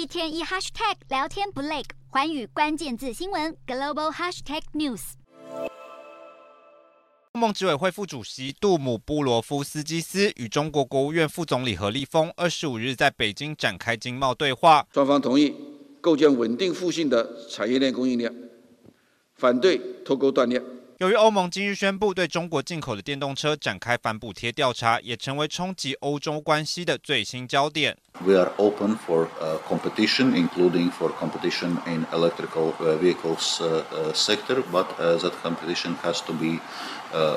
一天一 hashtag 聊天不累，环宇关键字新闻 global hashtag news。欧盟执委会副主席杜姆布罗夫斯基斯与中国国务院副总理何立峰二十五日在北京展开经贸对话，双方同意构建稳定互信的产业链供应链，反对脱钩断链。由于欧盟今日宣布对中国进口的电动车展开反补贴调查，也成为冲击欧洲关系的最新焦点。We are open for competition, including for competition in electrical vehicles sector, but that competition has to be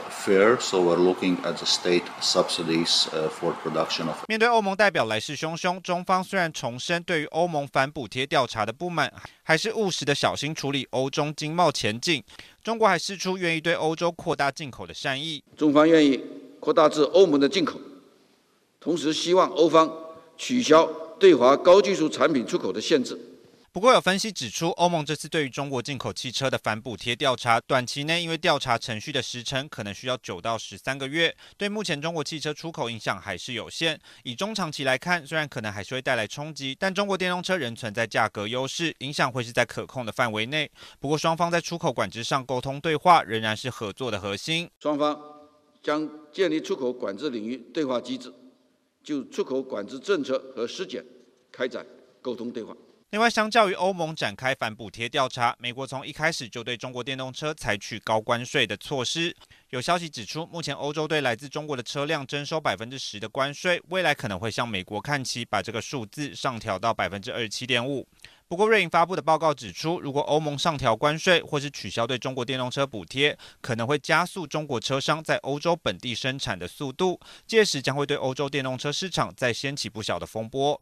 fair. So we're looking at the state subsidies for production of. 面对欧盟代表来势汹汹，中方虽然重申对于欧盟反补贴调查的不满，还是务实的小心处理欧中经贸前景。中国还释出愿意对欧洲扩大进口的善意。中方愿意扩大至欧盟的进口，同时希望欧方。取消对华高技术产品出口的限制。不过，有分析指出，欧盟这次对于中国进口汽车的反补贴调查，短期内因为调查程序的时程可能需要九到十三个月，对目前中国汽车出口影响还是有限。以中长期来看，虽然可能还是会带来冲击，但中国电动车仍存在价格优势，影响会是在可控的范围内。不过，双方在出口管制上沟通对话仍然是合作的核心。双方将建立出口管制领域对话机制。就出口管制政策和实践开展沟通对话。另外，相较于欧盟展开反补贴调查，美国从一开始就对中国电动车采取高关税的措施。有消息指出，目前欧洲对来自中国的车辆征收百分之十的关税，未来可能会向美国看齐，把这个数字上调到百分之二十七点五。不过，瑞银发布的报告指出，如果欧盟上调关税或是取消对中国电动车补贴，可能会加速中国车商在欧洲本地生产的速度，届时将会对欧洲电动车市场再掀起不小的风波。